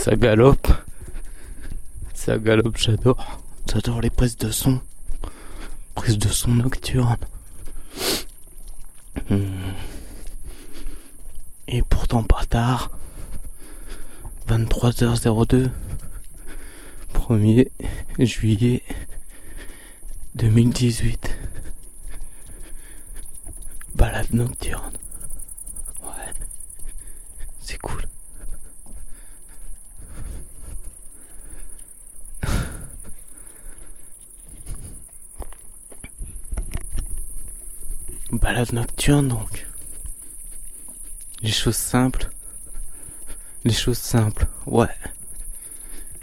Ça galope. Ça galope, j'adore. J'adore les prises de son. Prises de son nocturne. Hmm. Et pourtant pas tard. 23h02. 1er juillet 2018. Balade nocturne. Ouais. C'est cool. Balade nocturne donc. Les choses simples. Les choses simples. Ouais.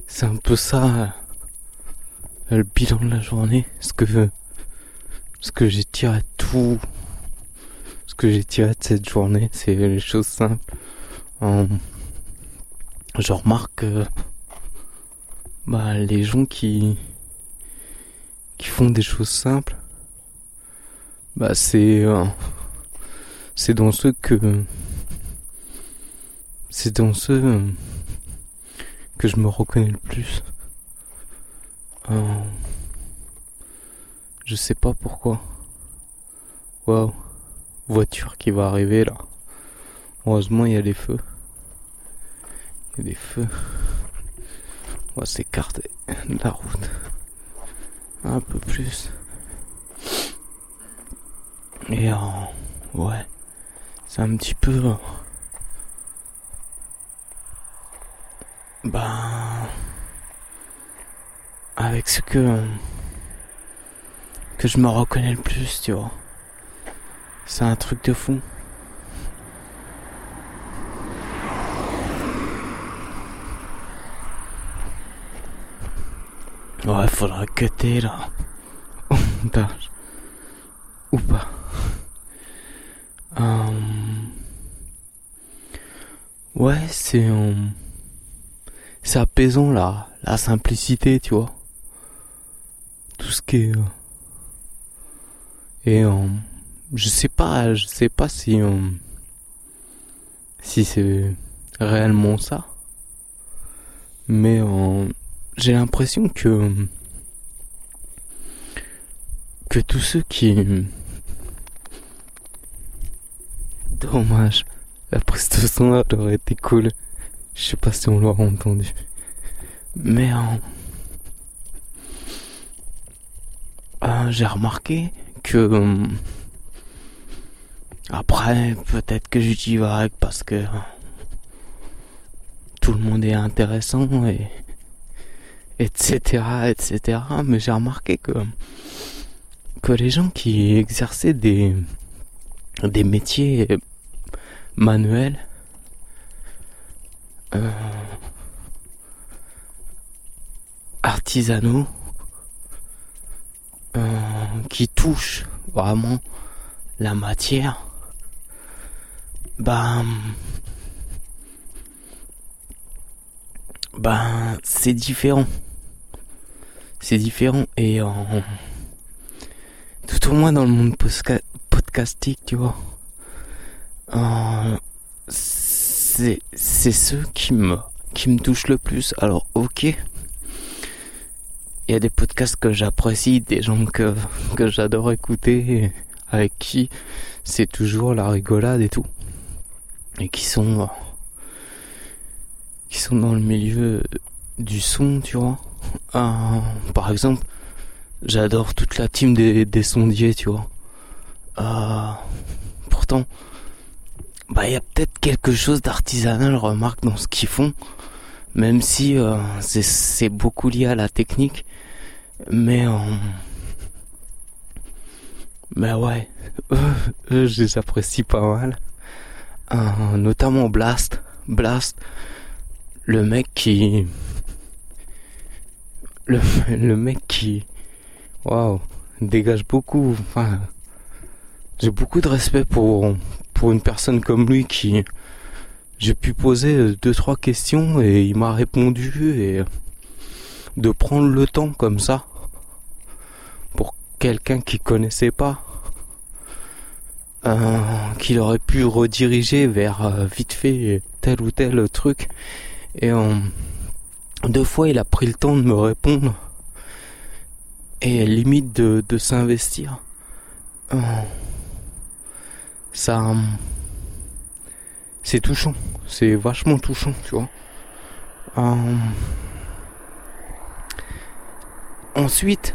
C'est un peu ça le bilan de la journée. Ce que ce que j'ai tiré tout ce que j'ai tiré de cette journée, c'est les choses simples. je remarque bah, les gens qui qui font des choses simples bah c'est euh, c'est dans ceux que c'est dans ceux que je me reconnais le plus. Euh, je sais pas pourquoi. Waouh, voiture qui va arriver là. Heureusement il y a des feux. Il y a des feux. On va s'écarter de la route. Un peu plus. Et euh, ouais, c'est un petit peu. Ben. Avec ce que. que je me reconnais le plus, tu vois. C'est un truc de fou. Ouais, faudra cutter là. Ou pas. Ouais, c'est. Um c'est apaisant là, la simplicité, tu vois. Tout ce qui est euh, et euh, je sais pas, je sais pas si euh, si c'est réellement ça. Mais j'ai l'impression que que tous ceux qui dommage la prise de son aurait été cool. Je sais pas si on l'aura entendu. Mais euh, euh, j'ai remarqué que euh, après peut-être que j'utilise parce que tout le monde est intéressant et etc etc mais j'ai remarqué que que les gens qui exerçaient des des métiers manuels euh, artisanaux euh, qui touchent vraiment la matière, ben, ben c'est différent. C'est différent et euh, tout au moins dans le monde podcastique, tu vois. Euh, c'est ceux qui me qui me touchent le plus. Alors ok, il y a des podcasts que j'apprécie, des gens que que j'adore écouter, avec qui c'est toujours la rigolade et tout, et qui sont qui sont dans le milieu du son, tu vois. Euh, par exemple, j'adore toute la team des, des sondiers, tu vois. Euh, pourtant, bah il y a peut-être quelque chose d'artisanal, remarque, dans ce qu'ils font, même si euh, c'est beaucoup lié à la technique, mais euh, mais ouais, eux, je les apprécie pas mal, euh, notamment Blast, Blast, le mec qui le, le mec qui waouh dégage beaucoup. Enfin j'ai beaucoup de respect pour pour une personne comme lui qui j'ai pu poser deux trois questions et il m'a répondu et de prendre le temps comme ça pour quelqu'un qui connaissait pas euh, qu'il aurait pu rediriger vers euh, vite fait tel ou tel truc Et en deux fois, il a pris le temps de me répondre et limite de, de s'investir. Ça, c'est touchant, c'est vachement touchant, tu vois. ensuite,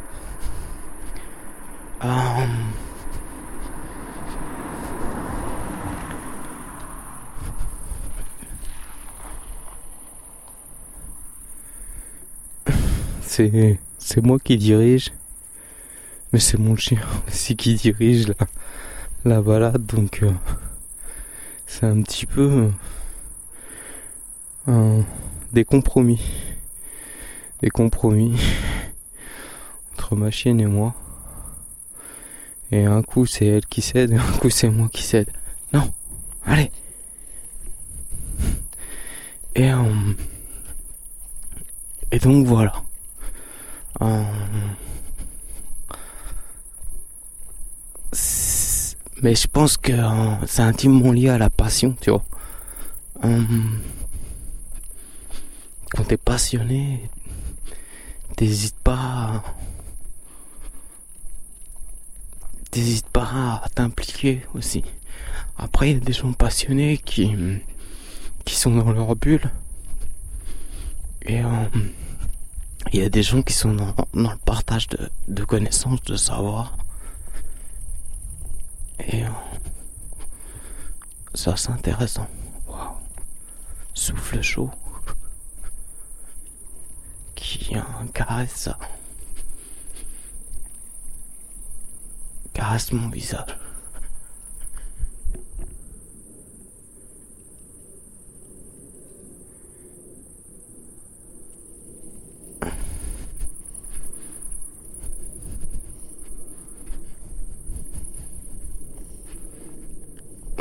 c'est c'est moi qui dirige. Mais c'est mon chien aussi qui dirige la, la balade donc euh, c'est un petit peu euh, des compromis. Des compromis entre ma chienne et moi. Et un coup c'est elle qui cède et un coup c'est moi qui cède. Non allez. Et euh, donc voilà mais je pense que euh, c'est intimement lié à la passion, tu vois. Euh, quand t'es passionné, t'hésites pas, pas à t'impliquer aussi. Après, il y a des gens passionnés qui, qui sont dans leur bulle. Et il y a des gens qui sont dans, le partage de, de, connaissances, de savoir. Euh, ça c'est intéressant. Souffle chaud qui caresse ça. Caresse mon visage.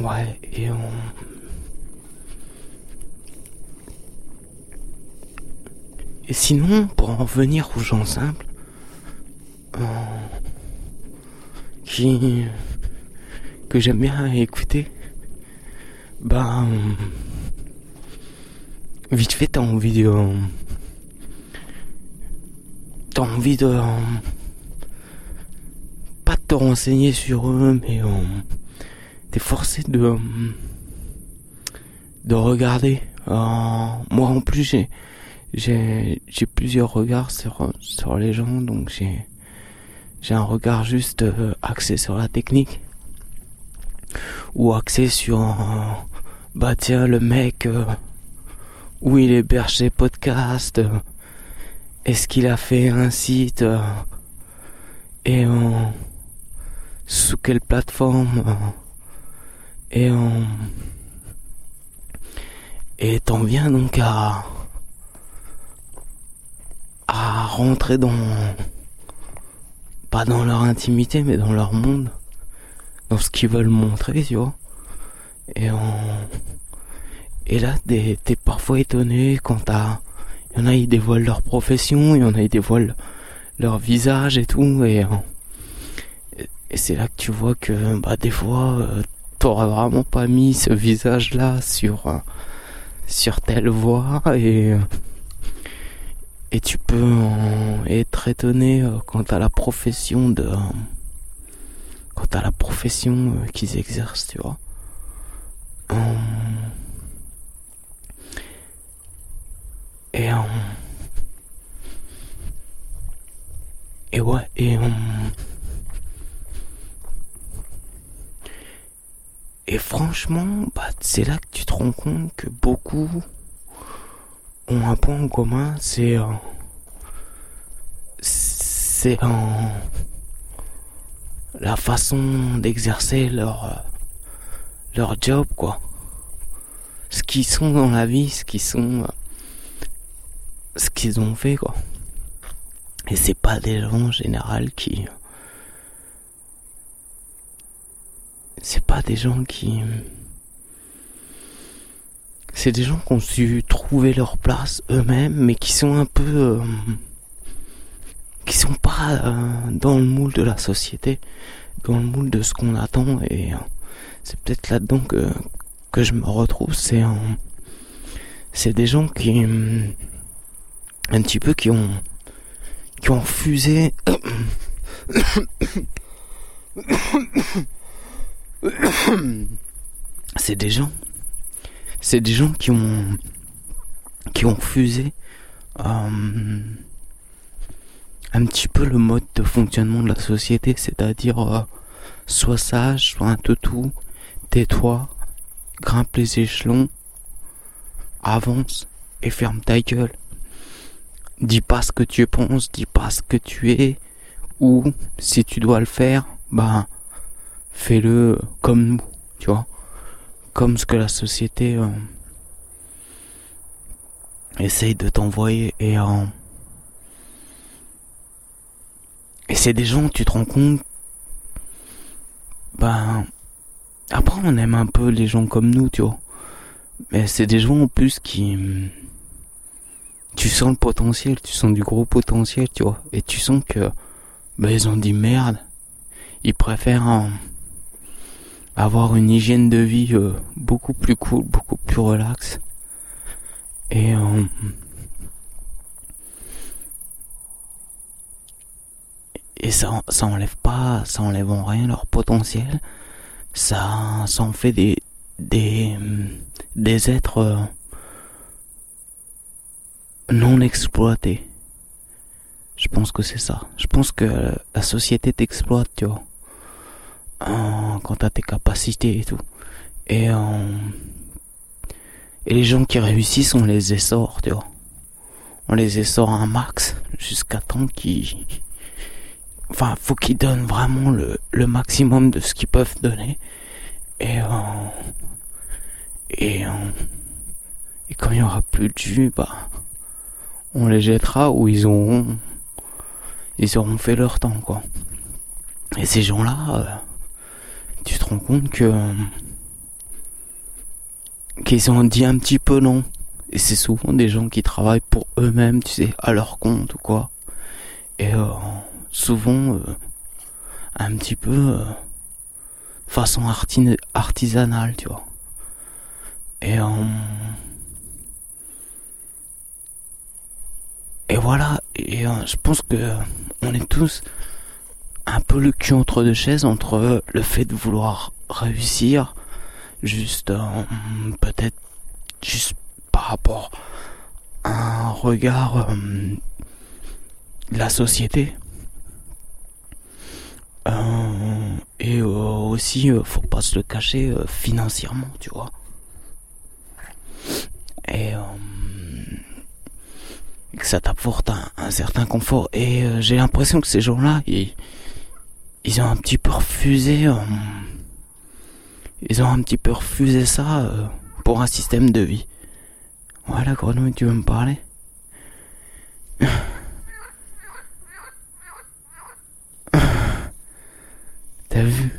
Ouais, et on... Et sinon, pour en venir aux gens simples, qui que j'aime bien écouter, ben vite fait t'as envie de t'as envie de pas de te renseigner sur eux, mais t'es forcé de de regarder. Euh, moi en plus j'ai j'ai j'ai plusieurs regards sur sur les gens donc j'ai j'ai un regard juste euh, axé sur la technique ou axé sur euh, bah tiens le mec où il héberge ses podcasts est-ce qu'il a fait un site et sous quelle plateforme et on... Et t'en viens donc à... à rentrer dans... pas dans leur intimité, mais dans leur monde. Dans ce qu'ils veulent montrer, tu vois. Et on... Et là, t'es parfois étonné quand t'as... Il y en a, ils dévoilent leur profession, il y en a, ils dévoilent leur visage et tout, et... Et c'est là que tu vois que, bah, des fois, euh, t'aurais vraiment pas mis ce visage là sur euh, sur telle voix et et tu peux être étonné euh, quant à la profession de quant à la profession euh, qu'ils exercent tu vois. Et et ouais et franchement, bah, c'est là que tu te rends compte que beaucoup ont un point en commun, c'est euh, c'est la façon d'exercer leur euh, leur job quoi. Ce qu'ils sont dans la vie, ce qu'ils sont euh, ce qu'ils ont fait quoi. Et c'est pas des gens en général qui c'est pas des gens qui c'est des gens qui ont su trouver leur place eux-mêmes mais qui sont un peu euh, qui sont pas euh, dans le moule de la société dans le moule de ce qu'on attend et euh, c'est peut-être là-dedans que que je me retrouve c'est c'est des gens qui un petit peu qui ont qui ont fusé c'est des gens. C'est des gens qui ont qui ont fusé euh, un petit peu le mode de fonctionnement de la société c'est-à-dire euh, sois sage sois un toutou tais-toi grimpe les échelons avance et ferme ta gueule. Dis pas ce que tu penses, dis pas ce que tu es, ou si tu dois le faire, bah fais-le comme nous, tu vois, comme ce que la société euh, essaye de t'envoyer et euh, et c'est des gens, tu te rends compte, ben après on aime un peu les gens comme nous, tu vois, mais c'est des gens en plus qui tu sens le potentiel, tu sens du gros potentiel, tu vois. Et tu sens que, bah, ils ont dit merde. Ils préfèrent avoir une hygiène de vie euh, beaucoup plus cool, beaucoup plus relax. Et, euh, et ça, ça enlève pas, ça enlève en rien leur potentiel. Ça, ça en fait des, des, des êtres, euh, non exploité. Je pense que c'est ça. Je pense que la société t'exploite, tu vois. Quand t'as tes capacités et tout. Et, et les gens qui réussissent, on les essore, tu vois. On les essore un max jusqu'à temps qu'ils... Enfin, faut qu'ils donnent vraiment le, le maximum de ce qu'ils peuvent donner. Et... et... et quand il y aura plus de jus, bah on les jettera ou ils auront ils auront fait leur temps quoi. Et ces gens-là, euh, tu te rends compte que euh, qu'ils ont dit un petit peu non. Et c'est souvent des gens qui travaillent pour eux-mêmes, tu sais, à leur compte ou quoi. Et euh, souvent un petit peu façon artisanale, tu vois. Et Et voilà, et euh, je pense que euh, on est tous un peu le cul entre deux chaises entre euh, le fait de vouloir réussir, juste peut-être juste par rapport à un regard de la société. et aussi, faut pas se le cacher, financièrement, tu vois. Et que ça t'apporte un, certain confort. Et euh, j'ai l'impression que ces gens-là, ils, ils ont un petit peu refusé, euh, ils ont un petit peu refusé ça euh, pour un système de vie. Voilà, grenouille, tu veux me parler? T'as vu?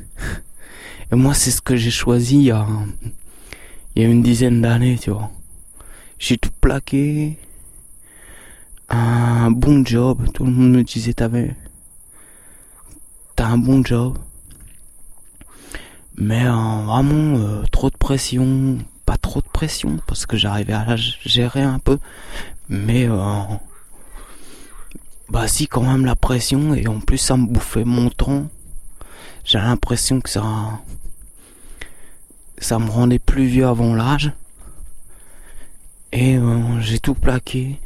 Et moi, c'est ce que j'ai choisi il y a, il y a une dizaine d'années, tu vois. J'ai tout plaqué un bon job. Tout le monde me disait t'avais un bon job. Mais euh, vraiment euh, trop de pression, pas trop de pression parce que j'arrivais à la gérer un peu, mais euh, bah si quand même la pression et en plus ça me bouffait mon temps. J'ai l'impression que ça ça me rendait plus vieux avant l'âge et j'ai tout plaqué.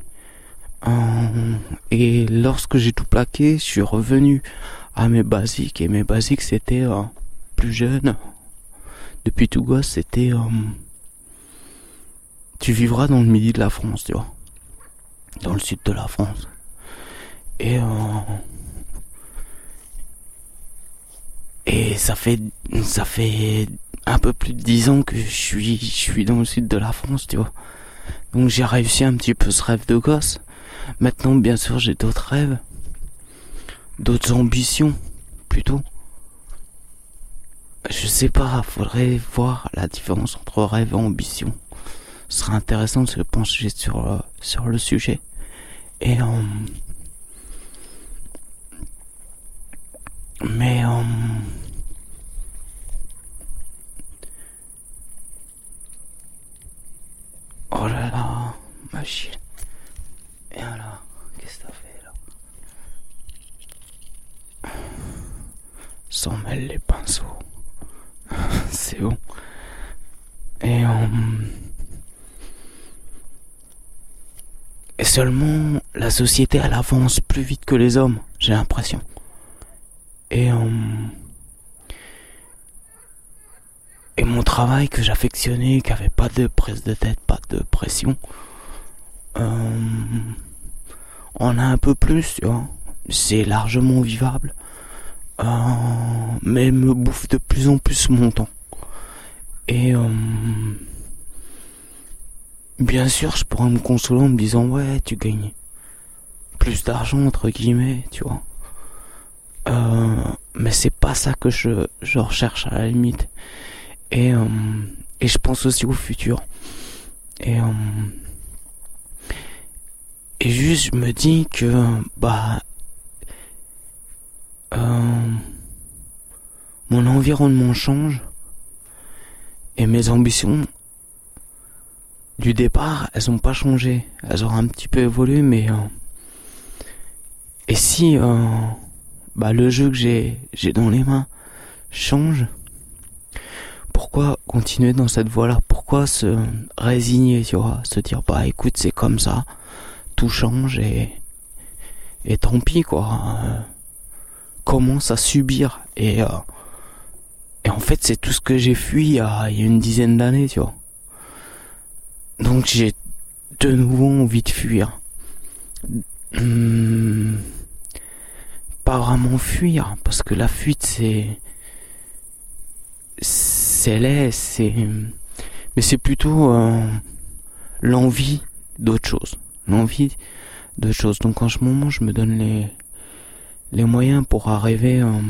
Et lorsque j'ai tout plaqué, je suis revenu à mes basiques. Et mes basiques, c'était euh, plus jeune. Depuis tout gosse, c'était... Euh, tu vivras dans le midi de la France, tu vois. Dans le sud de la France. Et... et ça fait... Ça fait un peu plus de dix ans que je suis, je suis dans le sud de la France, tu vois. Donc j'ai réussi un petit peu ce rêve de gosse. Maintenant, bien sûr, j'ai d'autres rêves, d'autres ambitions, plutôt. Je sais pas, faudrait voir la différence entre rêve et ambition. Ce serait intéressant de se pencher sur, euh, sur le sujet. Et euh, mais euh, oh là là machine. Et alors, qu'est-ce que t'as fait là S'en mêle les pinceaux. C'est bon. Et Et seulement la société elle avance plus vite que les hommes, j'ai l'impression. Et et mon travail que j'affectionnais, qui avait pas de prise de tête, pas de pression, euh, on a un peu plus, tu vois. C'est largement vivable, euh, mais me bouffe de plus en plus mon temps. Et euh, bien sûr, je pourrais me consoler en me disant ouais, tu gagnes plus d'argent entre guillemets, tu vois. Euh, mais c'est pas ça que je, je recherche à la limite. Et, et je pense aussi au futur. Et, et juste, je me dis que, bah, euh, mon environnement change et mes ambitions du départ, elles ont pas changé. Elles ont un petit peu évolué, mais et si bah le jeu que j'ai j'ai dans les mains change, pourquoi continuer dans cette voie-là? Pourquoi se résigner, tu vois? Se dire, bah écoute, c'est comme ça, tout change et, et tant pis, quoi. Commence à subir. Et, euh, et en fait, c'est tout ce que j'ai fui il y a, une dizaine d'années, tu vois. Donc j'ai de nouveau envie de fuir. Hmm. pas vraiment fuir, parce que la fuite, c'est c'est laid, c'est mais c'est plutôt euh, l'envie d'autre chose, l'envie de choses. Donc en ce moment, je me donne les les moyens pour arriver euh,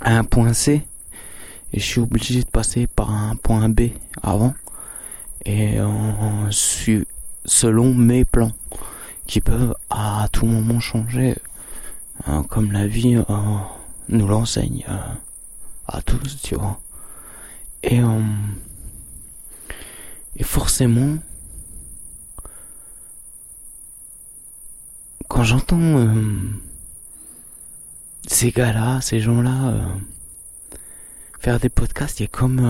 à un point C. Je suis obligé de passer par un point B avant. Et euh, selon mes plans qui peuvent à tout moment changer. Hein, comme la vie nous l'enseigne à tous, tu vois. Et, euh, forcément, quand j'entends euh, ces gars-là, ces gens-là euh, faire des podcasts, il y a comme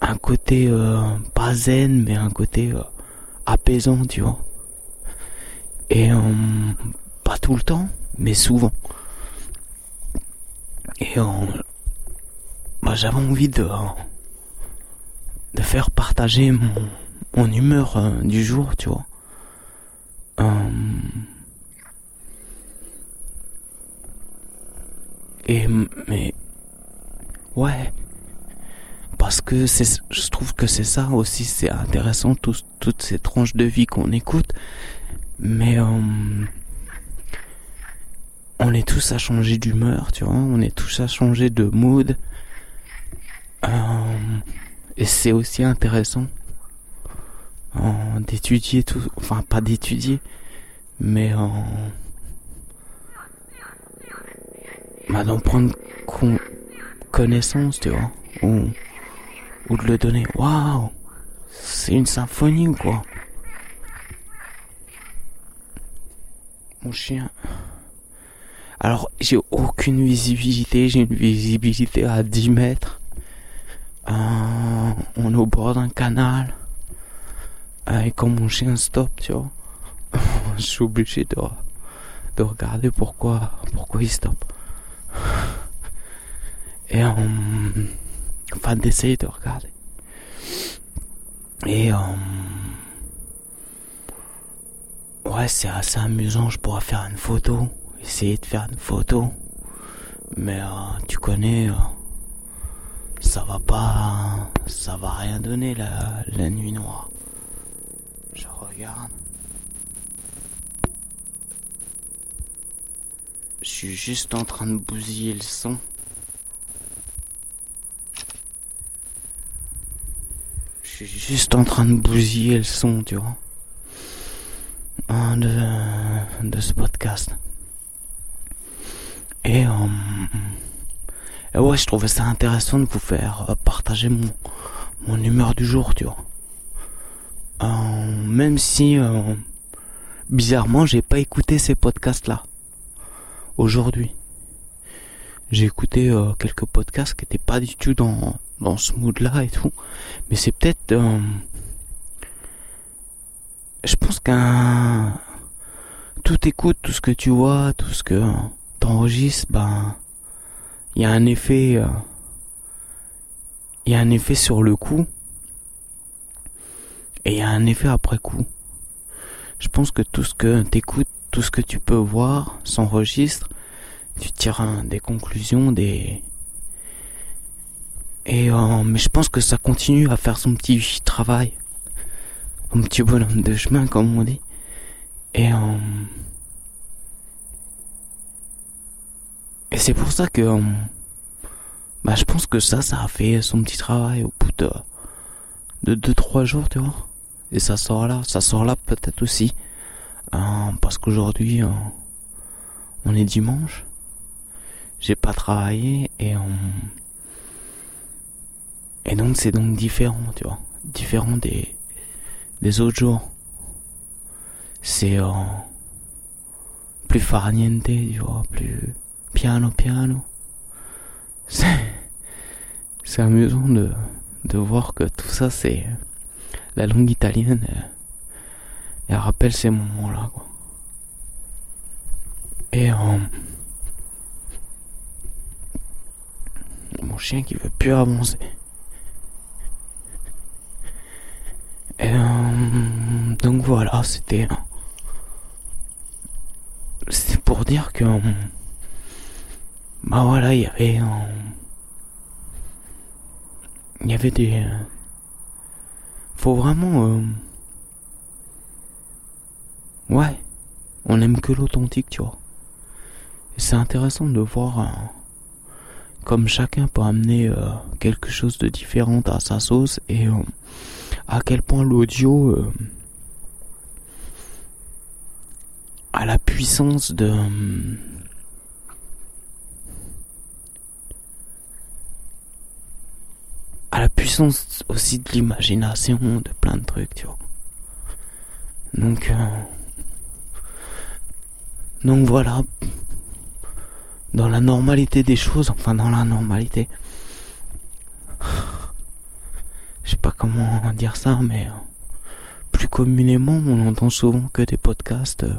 un côté pas zen, mais un côté apaisant, tu vois. Et pas tout le temps, mais souvent. Et bah, j'avais envie de, de faire partager mon, humeur euh, du jour, tu vois. Euh, et mais ouais, parce que c'est, je trouve que c'est ça aussi, c'est intéressant toutes ces tranches de vie qu'on écoute, mais euh, on est tous à changer d'humeur, tu vois, on est tous à changer de mood. Euh, et c'est aussi intéressant euh, d'étudier tout, enfin pas d'étudier, mais euh, bah, d'en prendre connaissance, tu vois, ou, de le donner. Waouh, c'est une symphonie ou quoi? Mon chien. Alors, j'ai aucune visibilité, j'ai une visibilité à 10 mètres. Euh, on est au bord d'un canal. Euh, et quand mon chien stop, tu vois, je suis obligé de, de regarder pourquoi, pourquoi il stoppe. Et enfin d'essayer de regarder. Et euh, ouais, c'est assez amusant. Je pourrais faire une photo essayer de faire une photo. Mais euh, tu connais, euh, ça va pas, ça va rien donner la, la nuit noire. Je regarde. Je suis juste en train de bousiller le son. Je suis juste en train de bousiller le son, tu vois. De, de ce podcast. Et, euh, ouais, je trouvais ça intéressant de vous faire euh, partager mon, humeur du jour, tu vois. même si bizarrement j'ai pas écouté ces podcasts là aujourd'hui j'ai écouté quelques podcasts qui étaient pas du tout dans ce mood là et tout mais c'est peut-être je pense qu'un tout écoute, tout ce que tu vois, tout ce que t'enregistres, ben il y a un effet euh, il y a un effet sur le coup et il y a un effet après coup. Je pense que tout ce que t'écoutes, tout ce que tu peux voir s'enregistre, tu tires des conclusions, des et euh, mais je pense que ça continue à faire son petit travail, un petit bonhomme de chemin comme on dit. Et euh, et c'est pour ça que euh, bah je pense que ça ça a fait son petit travail au bout de de deux trois jours tu vois et ça sort là ça sort là peut-être aussi euh, parce qu'aujourd'hui on est dimanche j'ai pas travaillé et et donc c'est donc différent tu vois différent des des autres jours c'est euh, plus farniente, tu vois, plus piano piano. C'est, c'est amusant de, de voir que tout ça c'est la langue italienne. Elle, rappelle ces moments-là, quoi. Et euh, mon chien qui veut plus avancer. Et euh, donc voilà, c'était c'est pour dire que bah voilà il y avait il y avait des faut vraiment euh, ouais on aime que l'authentique tu vois. C'est intéressant de voir euh, comme chacun peut amener euh, quelque chose de différent à sa sauce et à quel point l'audio à la puissance de à la puissance aussi de l'imagination de plein de trucs tu vois. Donc euh, donc voilà dans la normalité des choses enfin dans la normalité je sais pas comment dire ça mais euh, plus communément on entend souvent que des podcasts euh,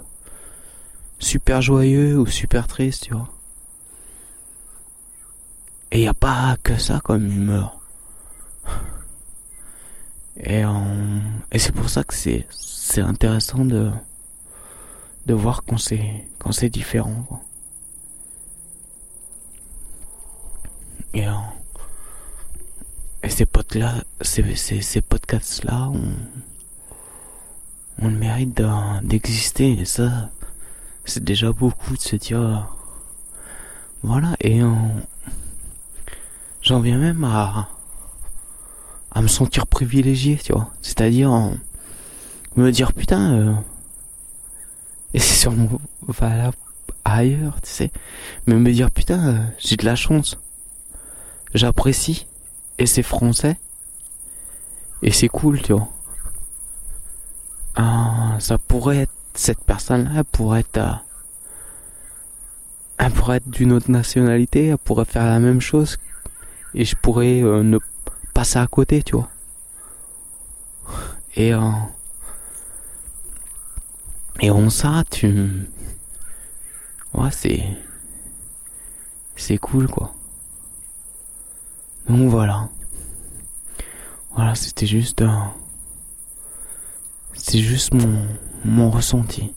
super joyeux ou super triste, tu vois. Et y a pas que ça comme humeur. Et, et c'est pour ça que c'est c'est intéressant de de voir quand c'est quand c'est différent. Quoi. Et, et ces potes là, ces, podcasts là, on, on le mérite d'exister. Et ça, c'est déjà beaucoup de se dire voilà et j'en viens même à à me sentir privilégié tu vois c'est-à-dire me dire putain euh, et c'est sûrement valable ailleurs tu sais. Mais me dire putain euh, j'ai de la chance. J'apprécie. Et c'est français. Et c'est cool tu vois. Ah, ça pourrait être cette personne-là pourrait être, euh, elle pourrait être d'une autre nationalité, elle pourrait faire la même chose. Et je pourrais euh, ne passer à côté, tu vois. Et euh, et on ça, tu, ouais, c'est c'est cool quoi. Donc voilà, voilà, c'était juste, c'est juste mon mon ressenti.